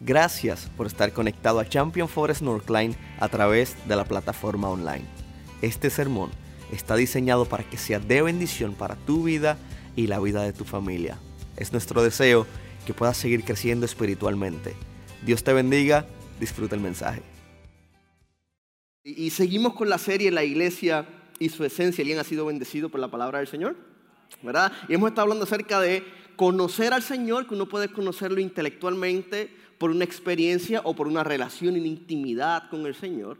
Gracias por estar conectado a Champion Forest Northline a través de la plataforma online. Este sermón está diseñado para que sea de bendición para tu vida y la vida de tu familia. Es nuestro deseo que puedas seguir creciendo espiritualmente. Dios te bendiga, disfruta el mensaje. Y seguimos con la serie La iglesia y su esencia. ¿Alguien ha sido bendecido por la palabra del Señor? ¿Verdad? Y hemos estado hablando acerca de conocer al Señor, que uno puede conocerlo intelectualmente, por una experiencia o por una relación en intimidad con el Señor.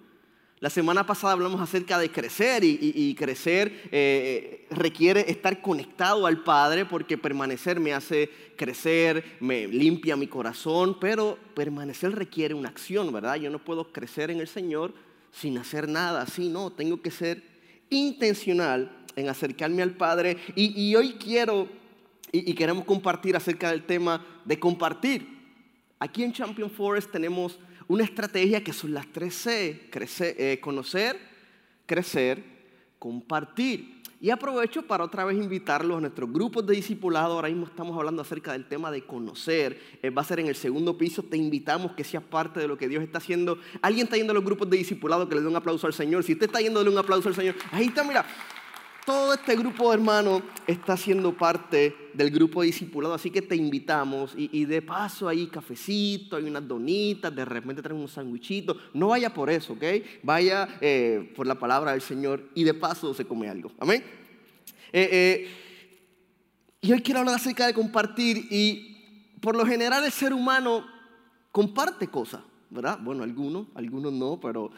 La semana pasada hablamos acerca de crecer y, crecer eh, requiere estar conectado al Padre porque permanecer me hace crecer, me limpia mi corazón, pero permanecer requiere una acción, ¿verdad? Yo no puedo crecer en el Señor sin hacer nada, así no, tengo que ser intencional en acercarme al Padre y, hoy quiero y queremos compartir acerca del tema de compartir. Aquí en Champion Forest tenemos una estrategia que son las tres C, eh, conocer, crecer, compartir. Y aprovecho para otra vez invitarlos a nuestros grupos de discipulado. Ahora mismo estamos hablando acerca del tema de conocer. Eh, va a ser en el segundo piso. Te invitamos que seas parte de lo que Dios está haciendo. ¿Alguien está yendo a los grupos de discipulado que le dé un aplauso al Señor? Si usted está yendo, un aplauso al Señor. Ahí está, mira todo este grupo de hermanos está siendo parte del grupo discipulado, así que te invitamos y, de paso hay cafecito, hay unas donitas, de repente traen un sandwichito. No vaya por eso, ¿ok? Vaya eh, por la palabra del Señor y de paso se come algo. Amén. Eh, eh, y hoy quiero hablar acerca de compartir y por lo general el ser humano comparte cosas, ¿verdad? Bueno, algunos, algunos no, pero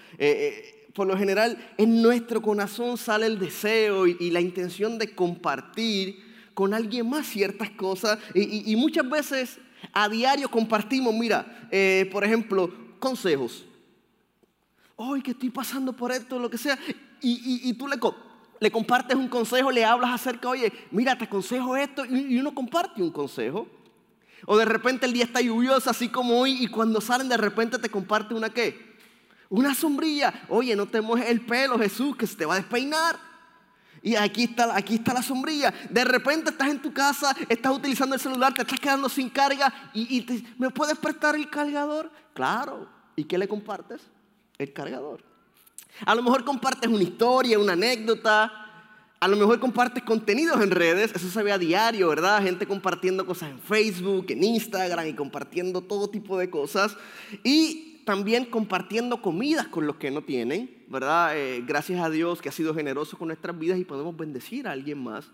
por lo general en nuestro corazón sale el deseo y, la intención de compartir con alguien más ciertas cosas y, muchas veces a diario compartimos, mira, eh, por ejemplo, consejos. Hoy que estoy pasando por esto, lo que sea, y, tú le, le compartes un consejo, le hablas acerca, oye, mira, te aconsejo esto, y uno comparte un consejo. O de repente el día está lluvioso, así como hoy, y cuando salen de repente te comparte una qué? Una sombrilla. Oye, no te mojes el pelo, Jesús, que se te va a despeinar. Y aquí está, aquí está la sombrilla. De repente estás en tu casa, estás utilizando el celular, te estás quedando sin carga y, ¿me puedes prestar el cargador? Claro. ¿Y qué le compartes? El cargador. A lo mejor compartes una historia, una anécdota. A lo mejor compartes contenidos en redes. Eso se ve a diario, ¿verdad? Gente compartiendo cosas en Facebook, en Instagram y compartiendo todo tipo de cosas. Y también compartiendo comidas con los que no tienen, ¿verdad? Eh, gracias a Dios que ha sido generoso con nuestras vidas y podemos bendecir a alguien más.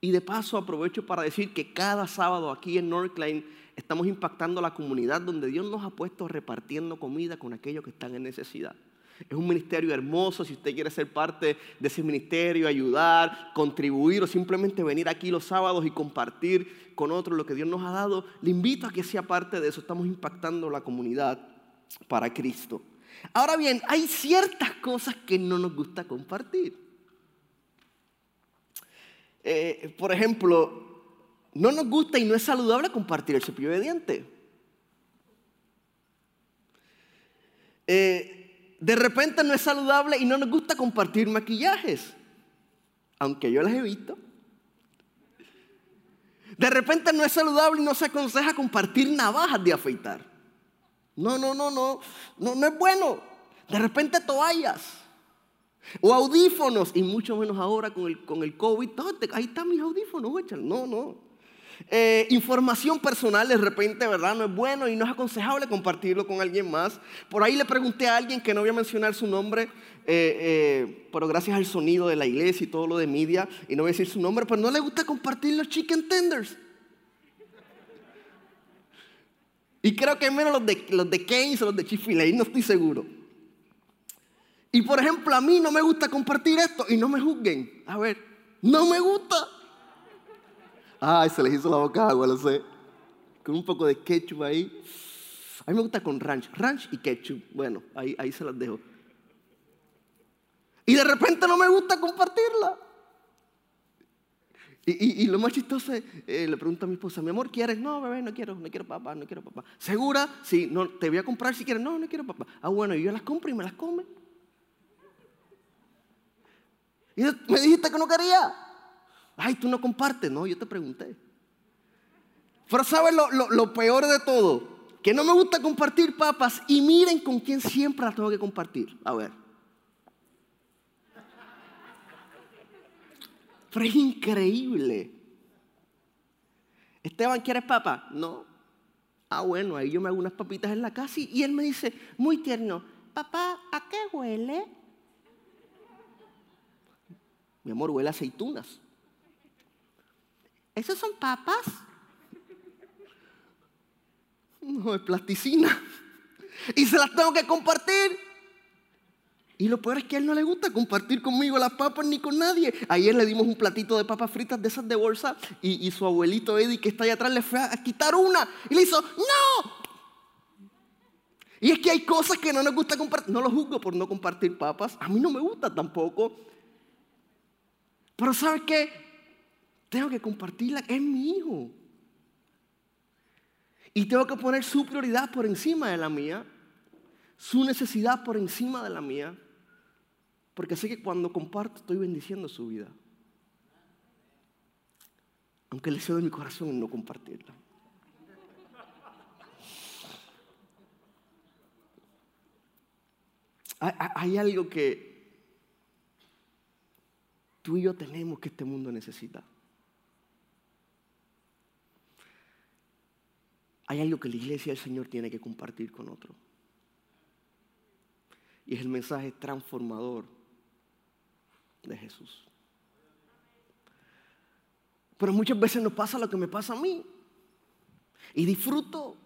Y de paso aprovecho para decir que cada sábado aquí en Northline estamos impactando la comunidad donde Dios nos ha puesto repartiendo comida con aquellos que están en necesidad. Es un ministerio hermoso, si usted quiere ser parte de ese ministerio, ayudar, contribuir o simplemente venir aquí los sábados y compartir con otros lo que Dios nos ha dado, le invito a que sea parte de eso. Estamos impactando la comunidad para Cristo. Ahora bien, hay ciertas cosas que no nos gusta compartir. Eh, por ejemplo, no nos gusta y no es saludable compartir el cepillo de dientes. Eh, de repente no es saludable y no nos gusta compartir maquillajes, aunque yo las he visto. De repente no es saludable y no se aconseja compartir navajas de afeitar. No, no, no, no, no, es bueno. De repente toallas o audífonos, y mucho menos ahora con el, con el COVID. ahí están mis audífonos, No, no. Eh, información personal de repente, ¿verdad? No es bueno y no es aconsejable compartirlo con alguien más. Por ahí le pregunté a alguien que no voy a mencionar su nombre, eh, eh, pero gracias al sonido de la iglesia y todo lo de media, y no voy a decir su nombre, pero no le gusta compartir los chicken tenders. Y creo que menos los de, los de Keynes o los de Chifile, fil no estoy seguro. Y por ejemplo, a mí no me gusta compartir esto y no me juzguen. A ver, no me gusta. Ay, se les hizo la boca agua, lo sé. Con un poco de ketchup ahí. A mí me gusta con ranch. Ranch y ketchup. Bueno, ahí, ahí se las dejo. Y de repente no me gusta compartirla. Y, lo más chistoso es, eh, le pregunto a mi esposa, mi amor, ¿quieres? No, bebé, no quiero, no quiero papá, no quiero papá. ¿Segura? Sí, no, te voy a comprar si quieres. No, no quiero papá. Ah, bueno, y yo las compro y me las come. Y me dijiste que no quería. Ay, tú no compartes. No, yo te pregunté. Pero ¿sabes lo, lo peor de todo? que no me gusta compartir papas y miren con quién siempre las tengo que compartir. A ver. Es increíble. Esteban, ¿quieres papa? No. Ah, bueno, ahí yo me hago unas papitas en la casa y él me dice, muy tierno, papá, ¿a qué huele? Mi amor, huele a aceitunas. ¿Esas son papas? No, es plasticina. Y se las tengo que compartir. Y lo peor es que a él no le gusta compartir conmigo las papas ni con nadie. Ayer le dimos un platito de papas fritas de esas de bolsa y, su abuelito Eddie que está ahí atrás le fue a, quitar una y le hizo, no. Y es que hay cosas que no nos gusta compartir. No lo juzgo por no compartir papas. A mí no me gusta tampoco. Pero ¿sabes qué? Tengo que compartirla. Es mi hijo. Y tengo que poner su prioridad por encima de la mía. Su necesidad por encima de la mía. Porque sé que cuando comparto estoy bendiciendo su vida. Aunque le deseo de mi corazón no compartirla. Hay, algo que tú y yo tenemos que este mundo necesita. Hay algo que la iglesia del Señor tiene que compartir con otro. Y es el mensaje transformador de Jesús. Pero muchas veces nos pasa lo que me pasa a mí. Y disfruto.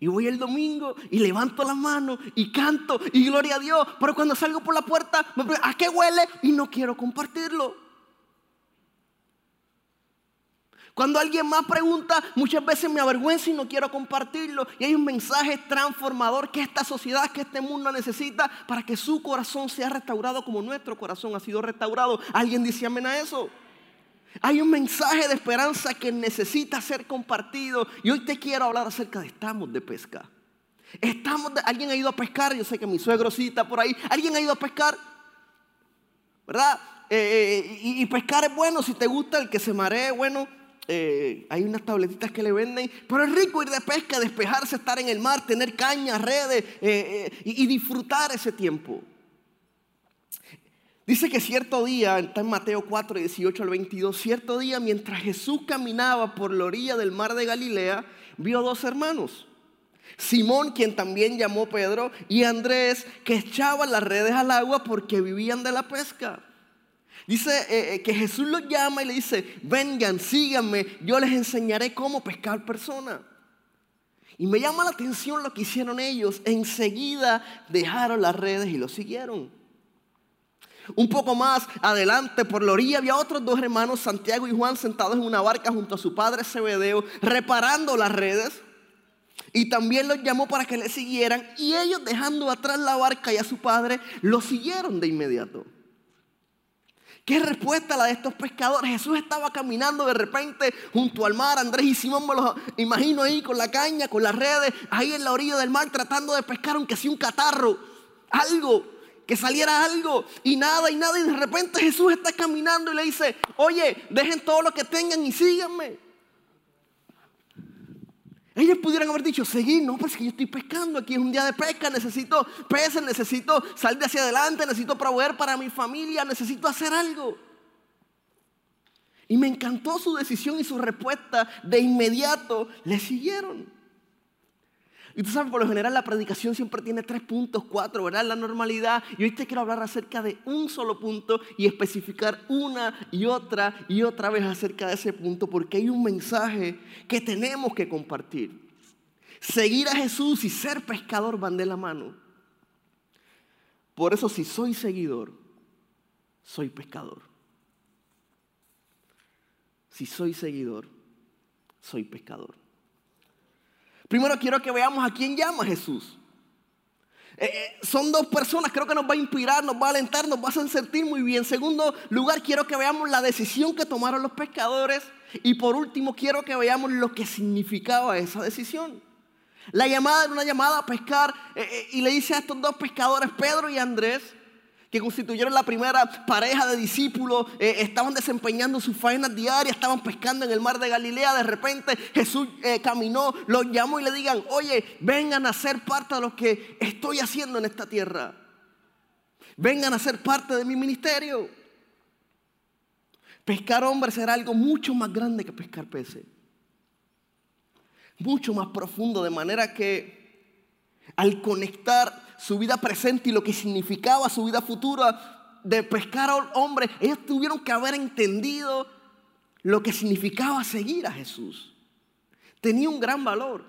Y voy el domingo y levanto la mano y canto y gloria a Dios. Pero cuando salgo por la puerta, me pregunto, ¿a qué huele? Y no quiero compartirlo. Cuando alguien más pregunta, muchas veces me avergüenzo y no quiero compartirlo. Y hay un mensaje transformador que esta sociedad, que este mundo necesita para que su corazón sea restaurado como nuestro corazón ha sido restaurado. ¿Alguien dice amén a eso? Hay un mensaje de esperanza que necesita ser compartido. Y hoy te quiero hablar acerca de estamos de pesca. Estamos ¿Alguien ha ido a pescar? Yo sé que mi suegro está por ahí. ¿Alguien ha ido a pescar? ¿Verdad? Eh, eh, y, y pescar es bueno si te gusta el que se maree, bueno. Eh, hay unas tabletitas que le venden, pero es rico ir de pesca, despejarse, estar en el mar, tener cañas, redes eh, eh, y, disfrutar ese tiempo. Dice que cierto día, está en Mateo 4, 18 al 22, cierto día mientras Jesús caminaba por la orilla del mar de Galilea, vio dos hermanos. Simón, quien también llamó Pedro, y Andrés, que echaban las redes al agua porque vivían de la pesca. Dice eh, eh, que Jesús los llama y le dice, vengan, síganme, yo les enseñaré cómo pescar personas. Y me llama la atención lo que hicieron ellos. Enseguida dejaron las redes y lo siguieron. Un poco más adelante, por la orilla, había otros dos hermanos, Santiago y Juan, sentados en una barca junto a su padre Zebedeo, reparando las redes. Y también los llamó para que le siguieran. Y ellos, dejando atrás la barca y a su padre, lo siguieron de inmediato. ¿Qué respuesta la de estos pescadores? Jesús estaba caminando de repente junto al mar. Andrés y Simón me los imagino ahí con la caña, con las redes, ahí en la orilla del mar tratando de pescar aunque sea un catarro, algo, que saliera algo y nada y nada. Y de repente Jesús está caminando y le dice, oye, dejen todo lo que tengan y síganme. Ellos pudieran haber dicho, seguir, no, pues que yo estoy pescando, aquí es un día de pesca, necesito peces, necesito salir hacia adelante, necesito proveer para mi familia, necesito hacer algo. Y me encantó su decisión y su respuesta, de inmediato le siguieron. Y tú sabes, por lo general la predicación siempre tiene tres puntos, cuatro, ¿verdad? La normalidad. Y hoy te quiero hablar acerca de un solo punto y especificar una y otra y otra vez acerca de ese punto, porque hay un mensaje que tenemos que compartir. Seguir a Jesús y ser pescador van de la mano. Por eso si soy seguidor, soy pescador. Si soy seguidor, soy pescador. Primero quiero que veamos a quién llama Jesús. Eh, eh, son dos personas, creo que nos va a inspirar, nos va a alentar, nos va a hacer sentir muy bien. Segundo lugar, quiero que veamos la decisión que tomaron los pescadores. Y por último, quiero que veamos lo que significaba esa decisión. La llamada era una llamada a pescar eh, y le dice a estos dos pescadores, Pedro y Andrés, que constituyeron la primera pareja de discípulos, eh, estaban desempeñando sus faenas diarias, estaban pescando en el mar de Galilea. De repente Jesús eh, caminó, los llamó y le digan, oye, vengan a ser parte de lo que estoy haciendo en esta tierra. Vengan a ser parte de mi ministerio. Pescar hombres era algo mucho más grande que pescar peces. Mucho más profundo, de manera que al conectar su vida presente y lo que significaba su vida futura de pescar a hombres, ellos tuvieron que haber entendido lo que significaba seguir a Jesús. Tenía un gran valor.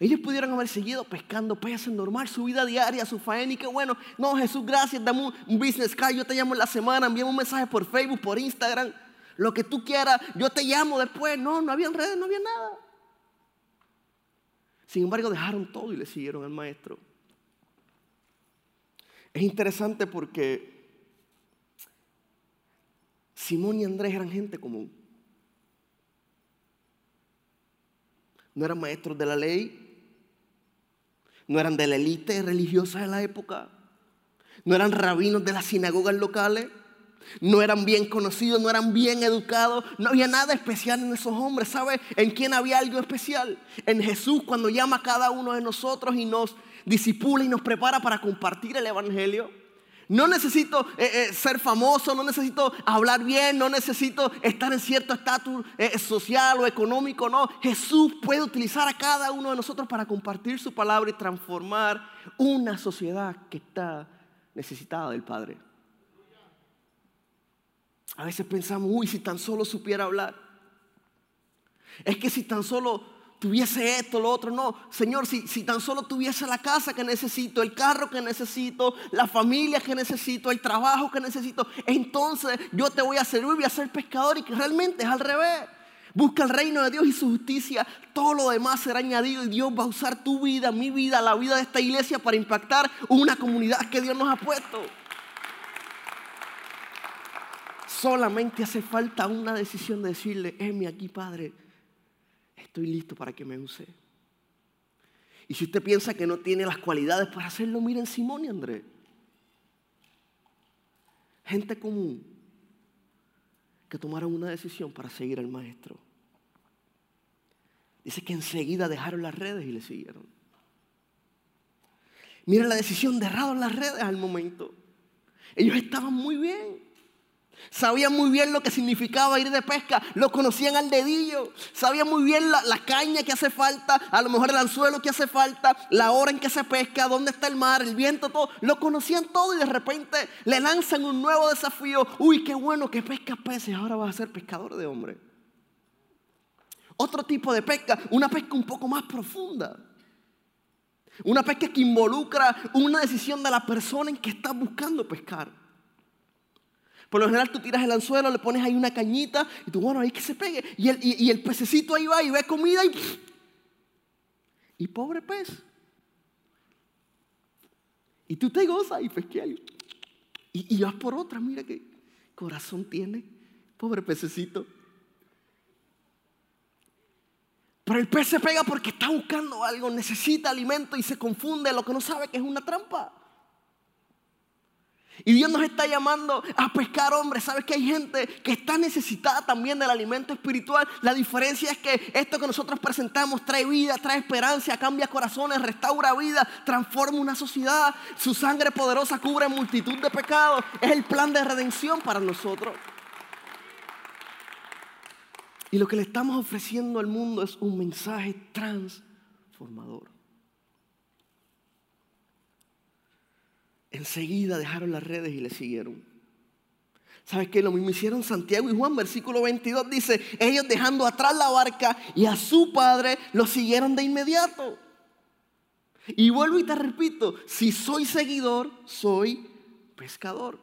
Ellos pudieron haber seguido pescando peces normal, su vida diaria, su faena y qué bueno. No, Jesús, gracias, dame un, business card, yo te llamo en la semana, envíame un mensaje por Facebook, por Instagram, lo que tú quieras, yo te llamo después. No, no había redes, no había nada. Sin embargo, dejaron todo y le siguieron al maestro. Es interesante porque Simón y Andrés eran gente común. No eran maestros de la ley, no eran de la élite religiosa de la época, no eran rabinos de las sinagogas locales, no eran bien conocidos, no eran bien educados, no había nada especial en esos hombres. ¿Sabe en quién había algo especial? En Jesús cuando llama a cada uno de nosotros y nos disipula y nos prepara para compartir el Evangelio. No necesito eh, eh, ser famoso, no necesito hablar bien, no necesito estar en cierto estatus eh, social o económico, no. Jesús puede utilizar a cada uno de nosotros para compartir su palabra y transformar una sociedad que está necesitada del Padre. A veces pensamos, uy, si tan solo supiera hablar. Es que si tan solo tuviese esto, lo otro. No, Señor, si, si tan solo tuviese la casa que necesito, el carro que necesito, la familia que necesito, el trabajo que necesito, entonces yo te voy a servir, voy a ser pescador y que realmente es al revés. Busca el reino de Dios y su justicia. Todo lo demás será añadido y Dios va a usar tu vida, mi vida, la vida de esta iglesia para impactar una comunidad que Dios nos ha puesto. Solamente hace falta una decisión de decirle, heme aquí, Padre estoy listo para que me use. Y si usted piensa que no tiene las cualidades para hacerlo, miren Simón y Andrés. Gente común que tomaron una decisión para seguir al maestro. Dice que enseguida dejaron las redes y le siguieron. Miren la decisión, dejaron las redes al momento. Ellos estaban muy bien. Sabían muy bien lo que significaba ir de pesca, lo conocían al dedillo, sabían muy bien la, caña que hace falta, a lo mejor el anzuelo que hace falta, la hora en que se pesca, dónde está el mar, el viento, todo. Lo conocían todo y de repente le lanzan un nuevo desafío. Uy, qué bueno que pesca peces, ahora vas a ser pescador de hombre. Otro tipo de pesca, una pesca un poco más profunda. Una pesca que involucra una decisión de la persona en que está buscando pescar. Por lo general tú tiras el anzuelo, le pones ahí una cañita y tú, bueno, ahí que se pegue. Y el, y, pececito ahí va y ve comida y... Y pobre pez. Y tú te gozas y pesqueas. Y, y vas por otra, mira qué corazón tiene. Pobre pececito. Pero el pez se pega porque está buscando algo, necesita alimento y se confunde lo que no sabe que es una trampa. Y Dios nos está llamando a pescar hombres. ¿Sabes que hay gente que está necesitada también del alimento espiritual? La diferencia es que esto que nosotros presentamos trae vida, trae esperanza, cambia corazones, restaura vida, transforma una sociedad. Su sangre poderosa cubre multitud de pecados. Es el plan de redención para nosotros. Y lo que le estamos ofreciendo al mundo es un mensaje transformador. Enseguida dejaron las redes y le siguieron. ¿Sabes qué? Lo mismo hicieron Santiago y Juan, versículo 22 dice, ellos dejando atrás la barca y a su padre lo siguieron de inmediato. Y vuelvo y te repito, si soy seguidor, soy pescador.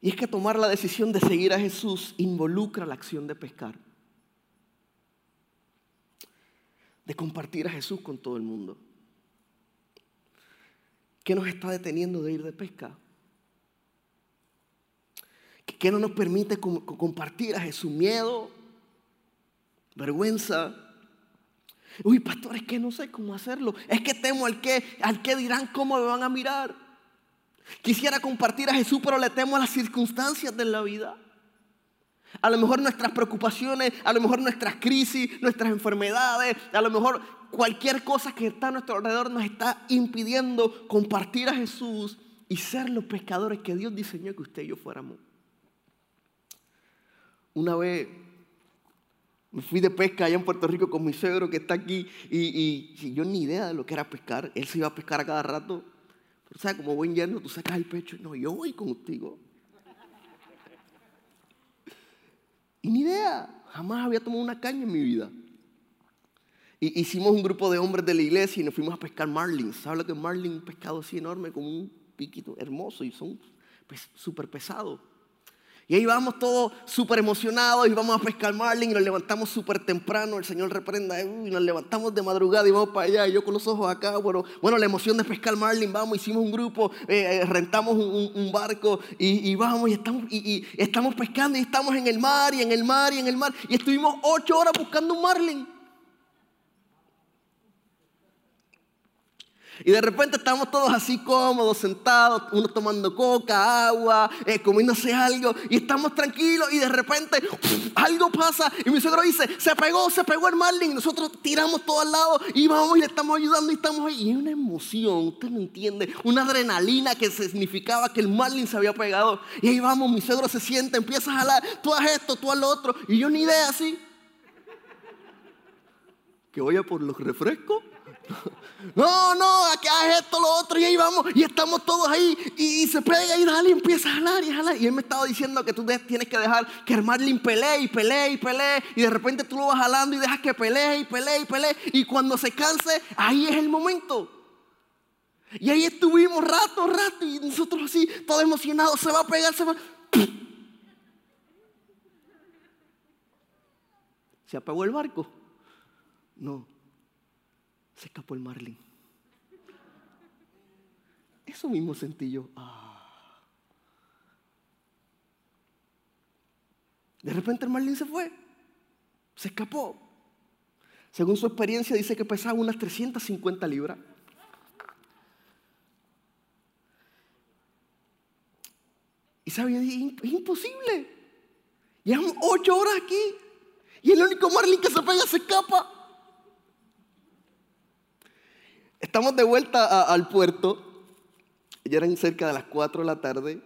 Y es que tomar la decisión de seguir a Jesús involucra la acción de pescar. De compartir a Jesús con todo el mundo. ¿Qué nos está deteniendo de ir de pesca? ¿Qué no nos permite compartir a Jesús? Miedo, vergüenza. Uy, pastor, es que no sé cómo hacerlo. Es que temo al que, al que dirán cómo me van a mirar. Quisiera compartir a Jesús, pero le temo a las circunstancias de la vida. A lo mejor nuestras preocupaciones, a lo mejor nuestras crisis, nuestras enfermedades, a lo mejor cualquier cosa que está a nuestro alrededor nos está impidiendo compartir a Jesús y ser los pescadores que Dios diseñó que usted y yo fuéramos. Una vez me fui de pesca allá en Puerto Rico con mi suegro que está aquí y, yo ni idea de lo que era pescar. Él se iba a pescar a cada rato. Pero, ¿sabes? Como buen yerno, tú sacas el pecho. No, yo voy contigo. Y ni idea. Jamás había tomado una caña en mi vida. Y hicimos un grupo de hombres de la iglesia y nos fuimos a pescar marlins. ¿Sabes lo que es marlin? Un pescado así enorme, con un piquito hermoso y son pues, súper pesados. Y ahí vamos todos súper emocionados y vamos a pescar marlin y nos levantamos súper temprano. El Señor reprenda y nos levantamos de madrugada y vamos para allá. Y yo con los ojos acá, bueno, bueno la emoción de pescar marlin, vamos, hicimos un grupo, eh, eh, rentamos un, barco y, vamos y estamos, y, estamos pescando y estamos en el mar y en el mar y en el mar. Y estuvimos ocho horas buscando un marlin. Y de repente estamos todos así cómodos, sentados, uno tomando coca, agua, eh, comiéndose algo, y estamos tranquilos, y de repente algo pasa, y mi suegro dice, se pegó, se pegó el marlin, nosotros tiramos todo al lado, y vamos y le estamos ayudando, y estamos ahí, y hay una emoción, usted no entiende, una adrenalina que significaba que el marlin se había pegado, y ahí vamos, mi suegro se siente, empieza a jalar, tú haz esto, tú haz lo otro, y yo ni idea así, que vaya por los refrescos, no, no, aquí haz esto, lo otro, y ahí vamos, y estamos todos ahí, y, se pega y dale, y empieza a jalar y a jalar. Y él me estaba diciendo que tú tienes que dejar que Marlin pelee y pelee y pelee, y de repente tú lo vas jalando y dejas que pelee y pelee y pelee, y cuando se canse, ahí es el momento. Y ahí estuvimos rato, rato, y nosotros así, todos emocionados, se va a pegar, se va. ¿Se apagó el barco? No, se escapó el marlin. Eso mismo sentí yo. Ah. De repente el marlin se fue. Se escapó. Según su experiencia dice que pesaba unas 350 libras. Y sabía, es imposible. Llevamos ocho horas aquí. Y el único marlin que se pega se escapa. Estamos de vuelta al puerto, ya eran cerca de las 4 de la tarde,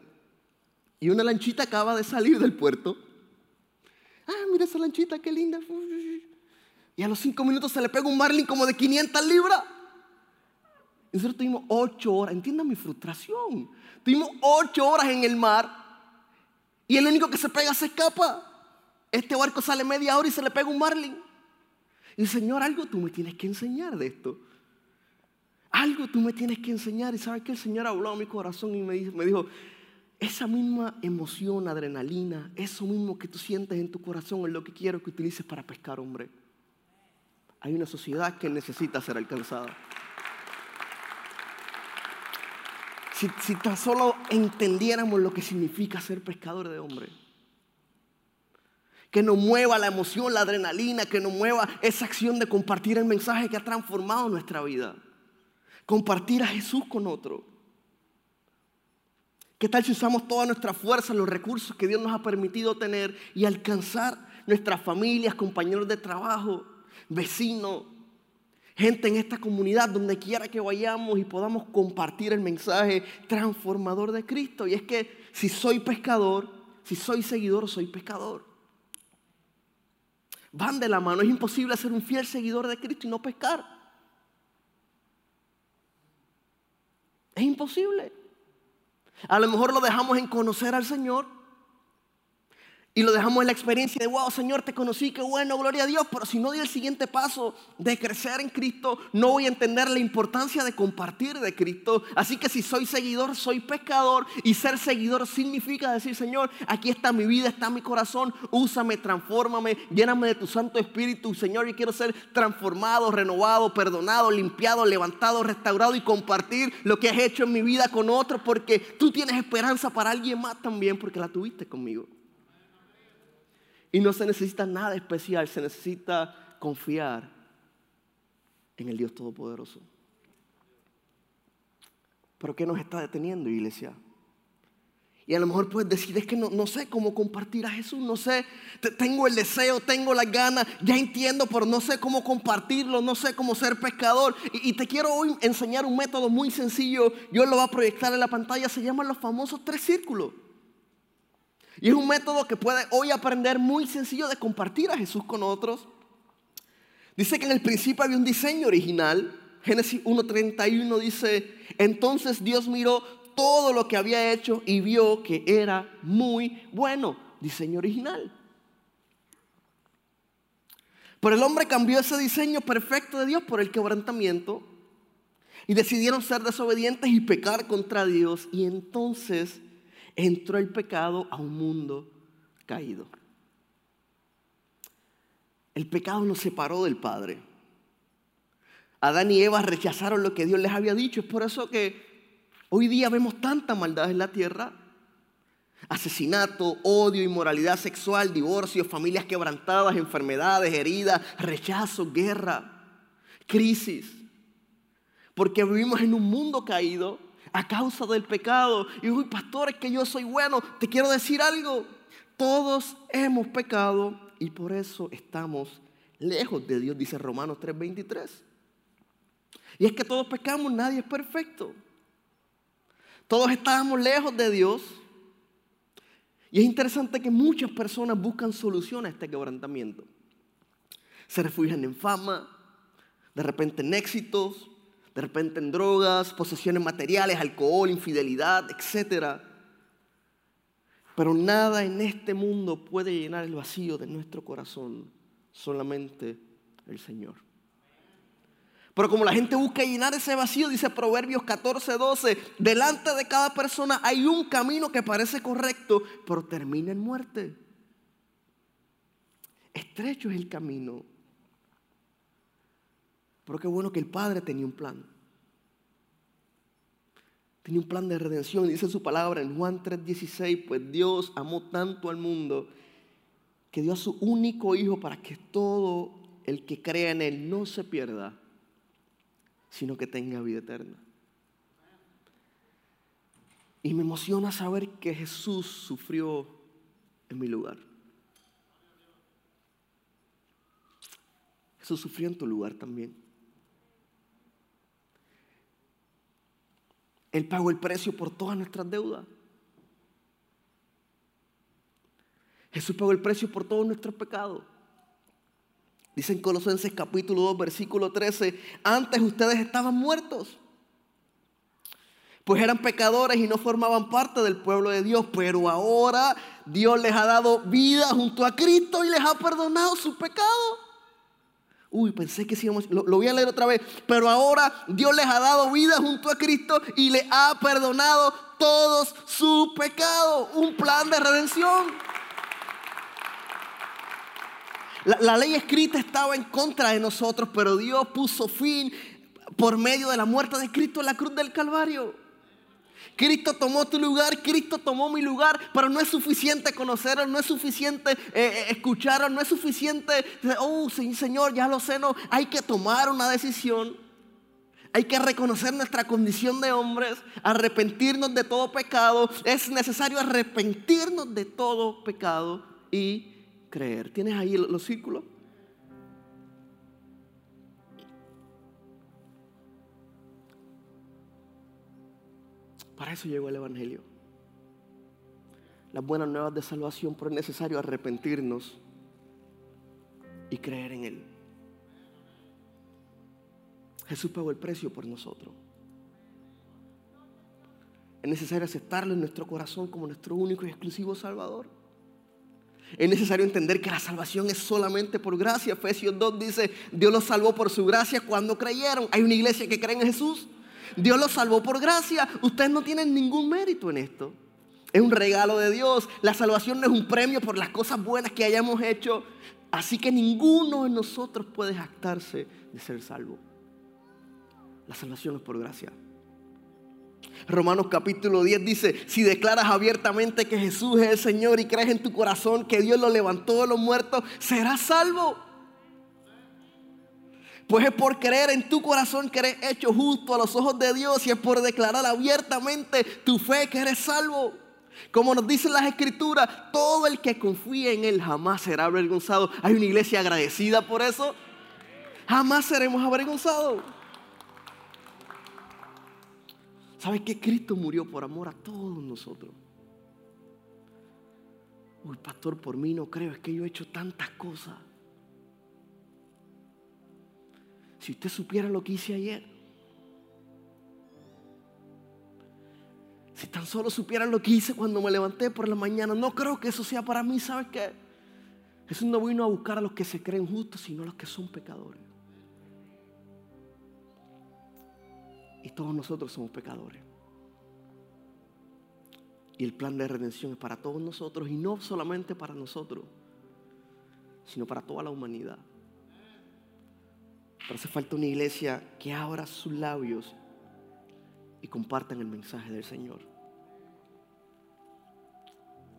y una lanchita acaba de salir del puerto. Ah, mira esa lanchita, qué linda. Y a los 5 minutos se le pega un marlin como de 500 libras. Y nosotros tuvimos 8 horas, entienda mi frustración. Tuvimos 8 horas en el mar y el único que se pega se escapa. Este barco sale media hora y se le pega un marlin. Y Señor, algo tú me tienes que enseñar de esto. Algo tú me tienes que enseñar. Y sabes que el Señor habló a mi corazón y me dijo, me dijo, esa misma emoción, adrenalina, eso mismo que tú sientes en tu corazón es lo que quiero que utilices para pescar, hombre. Hay una sociedad que necesita ser alcanzada. Si, si, tan solo entendiéramos lo que significa ser pescador de hombre. Que nos mueva la emoción, la adrenalina, que nos mueva esa acción de compartir el mensaje que ha transformado nuestra vida compartir a Jesús con otro. ¿Qué tal si usamos toda nuestra fuerza, los recursos que Dios nos ha permitido tener y alcanzar nuestras familias, compañeros de trabajo, vecinos, gente en esta comunidad, donde quiera que vayamos y podamos compartir el mensaje transformador de Cristo? Y es que si soy pescador, si soy seguidor, soy pescador. Van de la mano, es imposible ser un fiel seguidor de Cristo y no pescar. Es imposible. A lo mejor lo dejamos en conocer al Señor y lo dejamos en la experiencia de, wow, Señor, te conocí, qué bueno, gloria a Dios. Pero si no di el siguiente paso de crecer en Cristo, no voy a entender la importancia de compartir de Cristo. Así que si soy seguidor, soy pescador. Y ser seguidor significa decir, Señor, aquí está mi vida, está mi corazón. Úsame, transfórmame, lléname de tu Santo Espíritu. Señor, yo quiero ser transformado, renovado, perdonado, limpiado, levantado, restaurado y compartir lo que has hecho en mi vida con otros. Porque tú tienes esperanza para alguien más también, porque la tuviste conmigo. Y no se necesita nada especial, se necesita confiar en el Dios Todopoderoso. Pero ¿qué nos está deteniendo, iglesia? Y a lo mejor puedes decir, es que no, no sé cómo compartir a Jesús, no sé, tengo el deseo, tengo las ganas, ya entiendo, pero no sé cómo compartirlo, no sé cómo ser pescador. Y, y, te quiero hoy enseñar un método muy sencillo, yo lo voy a proyectar en la pantalla, se llaman los famosos tres círculos. Y es un método que puede hoy aprender muy sencillo de compartir a Jesús con otros. Dice que en el principio había un diseño original. Génesis 1.31 dice, entonces Dios miró todo lo que había hecho y vio que era muy bueno. Diseño original. Pero el hombre cambió ese diseño perfecto de Dios por el quebrantamiento y decidieron ser desobedientes y pecar contra Dios. Y entonces entró el pecado a un mundo caído. El pecado nos separó del Padre. Adán y Eva rechazaron lo que Dios les había dicho. Es por eso que hoy día vemos tanta maldad en la tierra. Asesinato, odio, inmoralidad sexual, divorcio, familias quebrantadas, enfermedades, heridas, rechazo, guerra, crisis. Porque vivimos en un mundo caído a causa del pecado. Y uy, pastor, es que yo soy bueno. Te quiero decir algo. Todos hemos pecado y por eso estamos lejos de Dios, dice Romanos 3:23. Y es que todos pecamos, nadie es perfecto. Todos estábamos lejos de Dios. Y es interesante que muchas personas buscan soluciones a este quebrantamiento. Se refugian en fama, de repente en éxitos, de repente en drogas, posesiones materiales, alcohol, infidelidad, etc. Pero nada en este mundo puede llenar el vacío de nuestro corazón, solamente el Señor. Pero como la gente busca llenar ese vacío, dice Proverbios 14, 12, delante de cada persona hay un camino que parece correcto, pero termina en muerte. Estrecho es el camino pero qué bueno que el Padre tenía un plan. Tenía un plan de redención. Dice su palabra en Juan 3:16, pues Dios amó tanto al mundo que dio a su único Hijo para que todo el que crea en Él no se pierda, sino que tenga vida eterna. Y me emociona saber que Jesús sufrió en mi lugar. Jesús sufrió en tu lugar también. Él pagó el precio por todas nuestras deudas. Jesús pagó el precio por todos nuestros pecados. Dice en Colosenses capítulo 2, versículo 13, antes ustedes estaban muertos, pues eran pecadores y no formaban parte del pueblo de Dios, pero ahora Dios les ha dado vida junto a Cristo y les ha perdonado sus pecados. Uy, pensé que sí, lo, lo voy a leer otra vez. Pero ahora Dios les ha dado vida junto a Cristo y le ha perdonado todos sus pecados. Un plan de redención. La, la, ley escrita estaba en contra de nosotros, pero Dios puso fin por medio de la muerte de Cristo en la cruz del Calvario. Cristo tomó tu lugar, Cristo tomó mi lugar, pero no es suficiente conocerlo, no es suficiente eh, eh, escucharlo, no es suficiente, oh Señor, ya lo sé, no, hay que tomar una decisión. Hay que reconocer nuestra condición de hombres, arrepentirnos de todo pecado. Es necesario arrepentirnos de todo pecado y creer. ¿Tienes ahí los círculos? Para eso llegó el Evangelio. Las buenas nuevas de salvación, pero es necesario arrepentirnos y creer en Él. Jesús pagó el precio por nosotros. Es necesario aceptarlo en nuestro corazón como nuestro único y exclusivo Salvador. Es necesario entender que la salvación es solamente por gracia. Efesios 2 dice, Dios los salvó por su gracia cuando creyeron. Hay una iglesia que cree en Jesús. Dios los salvó por gracia. Ustedes no tienen ningún mérito en esto. Es un regalo de Dios. La salvación no es un premio por las cosas buenas que hayamos hecho. Así que ninguno de nosotros puede jactarse de ser salvo. La salvación es por gracia. Romanos capítulo 10 dice, si declaras abiertamente que Jesús es el Señor y crees en tu corazón que Dios lo levantó de los muertos, serás salvo. Pues es por creer en tu corazón que eres hecho justo a los ojos de Dios y es por declarar abiertamente tu fe que eres salvo. Como nos dicen las escrituras, todo el que confíe en Él jamás será avergonzado. Hay una iglesia agradecida por eso. Jamás seremos avergonzados. ¿Sabes que Cristo murió por amor a todos nosotros? Uy, pastor, por mí no creo, es que yo he hecho tantas cosas. Si usted supiera lo que hice ayer, si tan solo supieran lo que hice cuando me levanté por la mañana, no creo que eso sea para mí, ¿sabes qué? Jesús no vino a buscar a los que se creen justos, sino a los que son pecadores. Y todos nosotros somos pecadores. Y el plan de redención es para todos nosotros y no solamente para nosotros, sino para toda la humanidad. Pero hace falta una iglesia que abra sus labios y compartan el mensaje del Señor.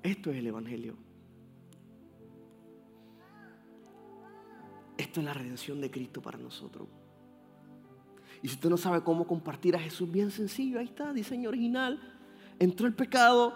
Esto es el Evangelio. Esto es la redención de Cristo para nosotros. Y si usted no sabe cómo compartir a Jesús, bien sencillo, ahí está, diseño original entró el pecado,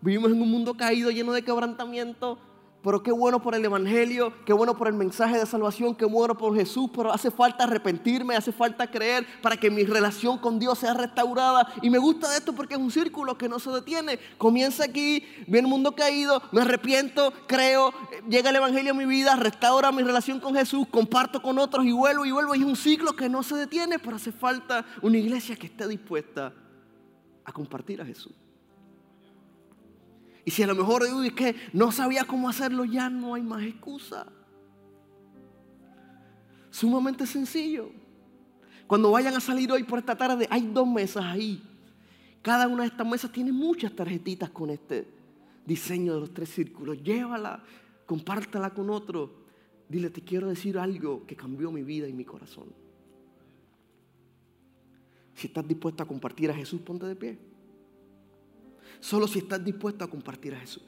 vivimos en un mundo caído lleno de quebrantamiento, pero qué bueno por el Evangelio, qué bueno por el mensaje de salvación, qué bueno por Jesús, pero hace falta arrepentirme, hace falta creer para que mi relación con Dios sea restaurada. Y me gusta esto porque es un círculo que no se detiene. Comienza aquí, viene el mundo caído, me arrepiento, creo, llega el Evangelio a mi vida, restaura mi relación con Jesús, comparto con otros y vuelvo y vuelvo. Y es un ciclo que no se detiene, pero hace falta una iglesia que esté dispuesta a compartir a Jesús. Y si a lo mejor es que no sabía cómo hacerlo, ya no hay más excusa. Sumamente sencillo. Cuando vayan a salir hoy por esta tarde, hay dos mesas ahí. Cada una de estas mesas tiene muchas tarjetitas con este diseño de los tres círculos. Llévala, compártala con otro. Dile, te quiero decir algo que cambió mi vida y mi corazón. Si estás dispuesto a compartir a Jesús, ponte de pie. Solo si estás dispuesto a compartir a Jesús.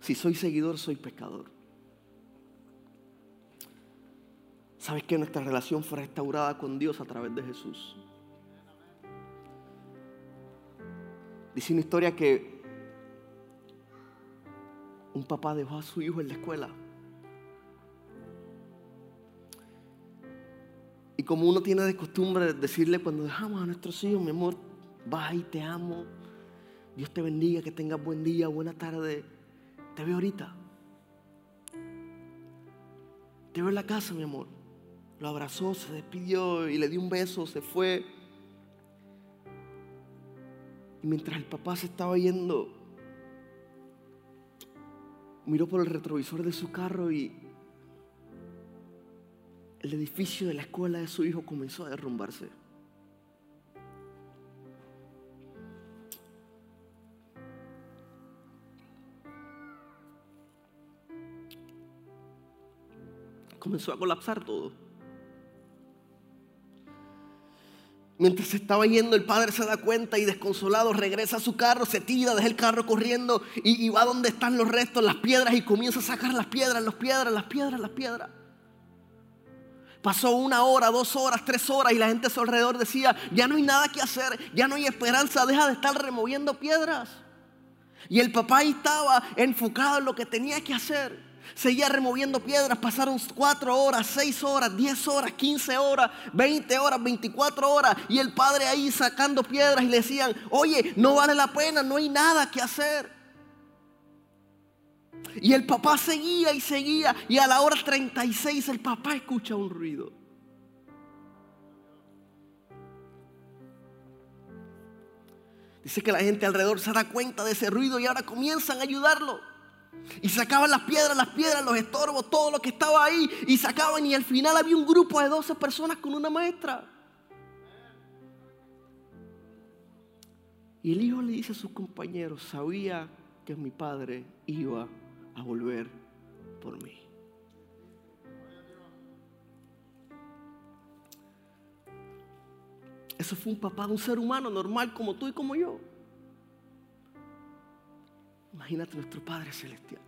Si soy seguidor, soy pecador. ¿Sabes que nuestra relación fue restaurada con Dios a través de Jesús? Dice una historia que un papá dejó a su hijo en la escuela Y como uno tiene de costumbre decirle cuando dejamos a nuestros hijos, mi amor, bye, te amo, Dios te bendiga, que tengas buen día, buena tarde, te veo ahorita. Te veo en la casa, mi amor. Lo abrazó, se despidió y le dio un beso, se fue. Y mientras el papá se estaba yendo, miró por el retrovisor de su carro y el edificio de la escuela de su hijo comenzó a derrumbarse. Comenzó a colapsar todo. Mientras se estaba yendo, el padre se da cuenta y desconsolado regresa a su carro, se tira, deja el carro corriendo y, y va donde están los restos, las piedras y comienza a sacar las piedras, las piedras, las piedras, las piedras. Pasó una hora, dos horas, tres horas y la gente a su alrededor decía, ya no hay nada que hacer, ya no hay esperanza, deja de estar removiendo piedras. Y el papá ahí estaba enfocado en lo que tenía que hacer. Seguía removiendo piedras, pasaron cuatro horas, seis horas, diez horas, quince horas, veinte horas, veinticuatro horas. Y el padre ahí sacando piedras y le decían, oye, no vale la pena, no hay nada que hacer. Y el papá seguía y seguía. Y a la hora 36 el papá escucha un ruido. Dice que la gente alrededor se da cuenta de ese ruido y ahora comienzan a ayudarlo. Y sacaban las piedras, las piedras, los estorbos, todo lo que estaba ahí. Y sacaban y al final había un grupo de 12 personas con una maestra. Y el hijo le dice a sus compañeros, sabía que mi padre iba a volver por mí. Eso fue un papá de un ser humano normal como tú y como yo. Imagínate nuestro Padre Celestial.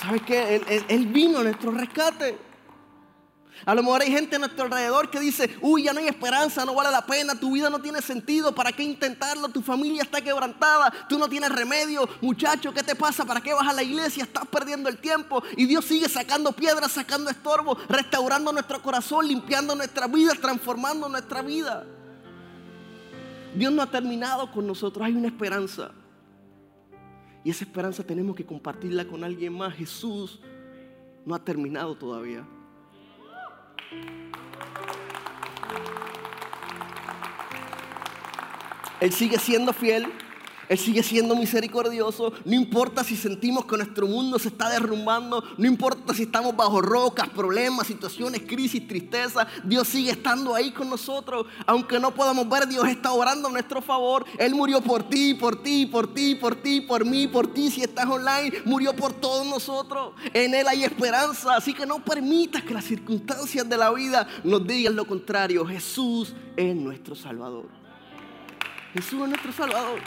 ¿Sabes qué? Él, él vino a nuestro rescate. A lo mejor hay gente a nuestro alrededor que dice, uy, ya no hay esperanza, no vale la pena, tu vida no tiene sentido, ¿para qué intentarlo? Tu familia está quebrantada, tú no tienes remedio, muchacho, ¿qué te pasa? ¿Para qué vas a la iglesia? Estás perdiendo el tiempo y Dios sigue sacando piedras, sacando estorbo, restaurando nuestro corazón, limpiando nuestra vida, transformando nuestra vida. Dios no ha terminado con nosotros, hay una esperanza. Y esa esperanza tenemos que compartirla con alguien más. Jesús no ha terminado todavía. Él sigue siendo fiel. Él sigue siendo misericordioso. No importa si sentimos que nuestro mundo se está derrumbando. No importa si estamos bajo rocas, problemas, situaciones, crisis, tristeza. Dios sigue estando ahí con nosotros. Aunque no podamos ver, Dios está orando a nuestro favor. Él murió por ti, por ti, por ti, por ti, por mí, por ti. Si estás online, murió por todos nosotros. En Él hay esperanza. Así que no permitas que las circunstancias de la vida nos digan lo contrario. Jesús es nuestro Salvador. Jesús es nuestro Salvador.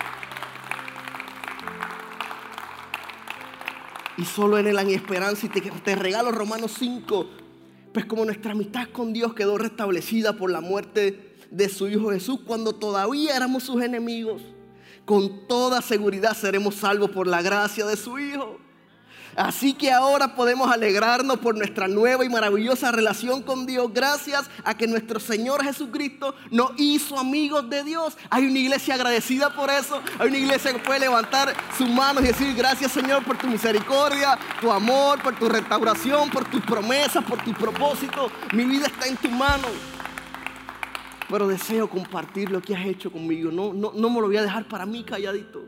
Y solo en Él hay esperanza. Y te, regalo Romanos 5. Pues como nuestra amistad con Dios quedó restablecida por la muerte de su Hijo Jesús, cuando todavía éramos sus enemigos, con toda seguridad seremos salvos por la gracia de su Hijo. Así que ahora podemos alegrarnos por nuestra nueva y maravillosa relación con Dios gracias a que nuestro Señor Jesucristo nos hizo amigos de Dios. Hay una iglesia agradecida por eso. Hay una iglesia que puede levantar sus manos y decir gracias Señor por tu misericordia, tu amor, por tu restauración, por tus promesas, por tu propósito. Mi vida está en tus manos. Pero deseo compartir lo que has hecho conmigo. No, no, no me lo voy a dejar para mí calladito.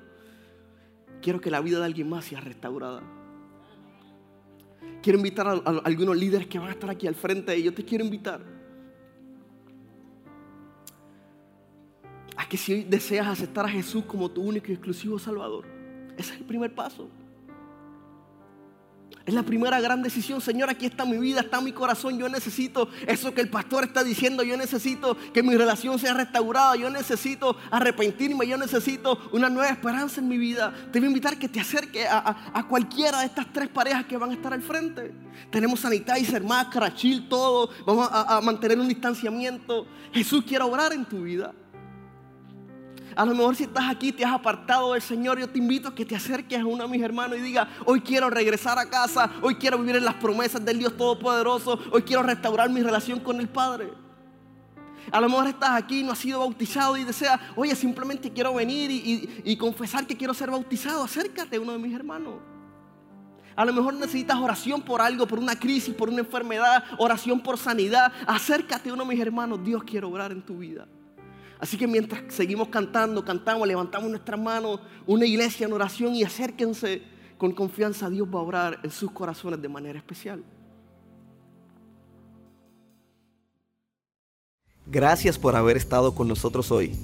Quiero que la vida de alguien más sea restaurada. Quiero invitar a, algunos líderes que van a estar aquí al frente y yo te quiero invitar a que si deseas aceptar a Jesús como tu único y exclusivo Salvador, ese es el primer paso. Es la primera gran decisión, Señor, aquí está mi vida, está mi corazón, yo necesito eso que el pastor está diciendo, yo necesito que mi relación sea restaurada, yo necesito arrepentirme, yo necesito una nueva esperanza en mi vida. Te voy a invitar que te acerques a, cualquiera de estas tres parejas que van a estar al frente. Tenemos sanitizer, máscara, chill, todo, vamos a, a mantener un distanciamiento. Jesús quiere obrar en tu vida. A lo mejor si estás aquí, te has apartado del Señor, yo te invito a que te acerques a uno de mis hermanos y diga, hoy quiero regresar a casa, hoy quiero vivir en las promesas del Dios Todopoderoso, hoy quiero restaurar mi relación con el Padre. A lo mejor estás aquí, no has sido bautizado y deseas, oye, simplemente quiero venir y, y confesar que quiero ser bautizado. Acércate a uno de mis hermanos. A lo mejor necesitas oración por algo, por una crisis, por una enfermedad, oración por sanidad. Acércate a uno de mis hermanos. Dios quiere obrar en tu vida. Así que mientras seguimos cantando, cantamos, levantamos nuestras manos, una iglesia en oración y acérquense con confianza. Dios va a orar en sus corazones de manera especial. Gracias por haber estado con nosotros hoy.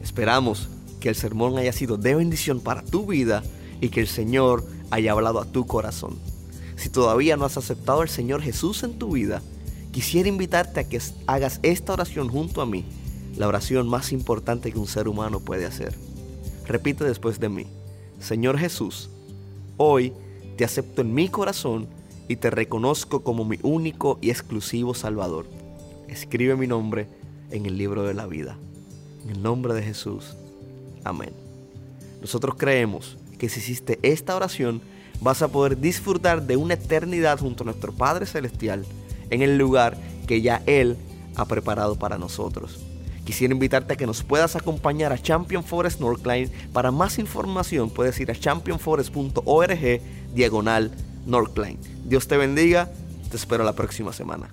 Esperamos que el sermón haya sido de bendición para tu vida y que el Señor haya hablado a tu corazón. Si todavía no has aceptado al Señor Jesús en tu vida, quisiera invitarte a que hagas esta oración junto a mí la oración más importante que un ser humano puede hacer. Repite después de mí, Señor Jesús, hoy te acepto en mi corazón y te reconozco como mi único y exclusivo Salvador. Escribe mi nombre en el libro de la vida. En el nombre de Jesús. Amén. Nosotros creemos que si hiciste esta oración, vas a poder disfrutar de una eternidad junto a nuestro Padre Celestial en el lugar que ya Él ha preparado para nosotros. Quisiera invitarte a que nos puedas acompañar a Champion Forest Northline. Para más información puedes ir a championforest.org diagonal Northline. Dios te bendiga, te espero la próxima semana.